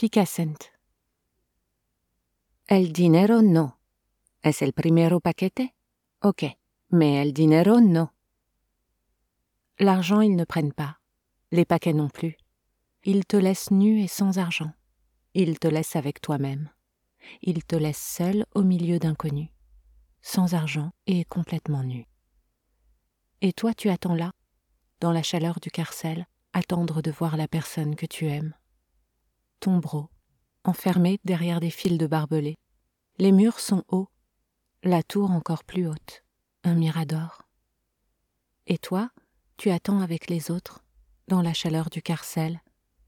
Picassent. El dinero no. ¿Es el primero paquete? Ok, mais el dinero no. L'argent, ils ne prennent pas. Les paquets non plus. Ils te laissent nu et sans argent. Ils te laissent avec toi-même. Ils te laissent seul au milieu d'inconnus, sans argent et complètement nu. Et toi, tu attends là, dans la chaleur du carcel, attendre de voir la personne que tu aimes. Ton bro, enfermé derrière des fils de barbelés. Les murs sont hauts, la tour encore plus haute, un mirador. Et toi, tu attends avec les autres, dans la chaleur du carcel,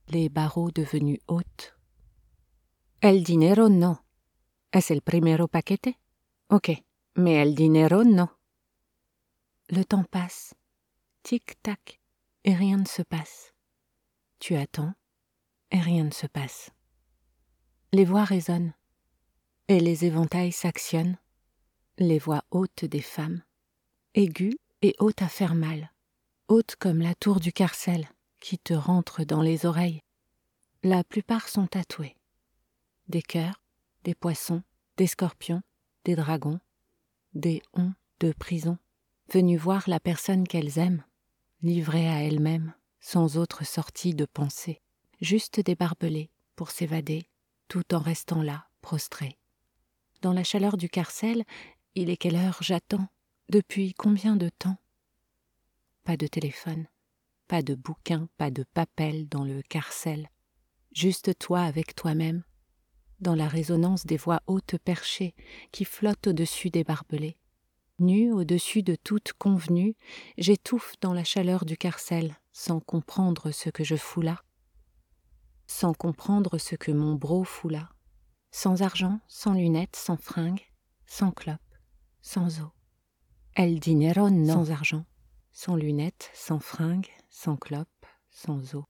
les barreaux devenus hautes. El dinero no. ¿Es el primero paquete? Ok, mais el dinero no. Le temps passe, tic-tac, et rien ne se passe. Tu attends, et rien ne se passe. Les voix résonnent, et les éventails s'actionnent, les voix hautes des femmes, aiguës et hautes à faire mal, hautes comme la tour du carcel qui te rentre dans les oreilles. La plupart sont tatouées. Des cœurs, des poissons, des scorpions, des dragons, des onds de prison, venus voir la personne qu'elles aiment, livrée à elles-mêmes, sans autre sortie de pensée, juste des barbelés pour s'évader, tout en restant là, prostrés. Dans la chaleur du carcel, il est quelle heure j'attends? Depuis combien de temps? Pas de téléphone, pas de bouquin, pas de papel dans le carcel, juste toi avec toi-même, dans la résonance des voix hautes perchées qui flottent au-dessus des barbelés. Nu au-dessus de toute convenue, j'étouffe dans la chaleur du carcel, sans comprendre ce que je fous là, sans comprendre ce que mon bro fout là, sans argent, sans lunettes, sans fringues, sans clope, sans eau. El dinero no. Sans argent, sans lunettes, sans fringues, sans clope, sans eau.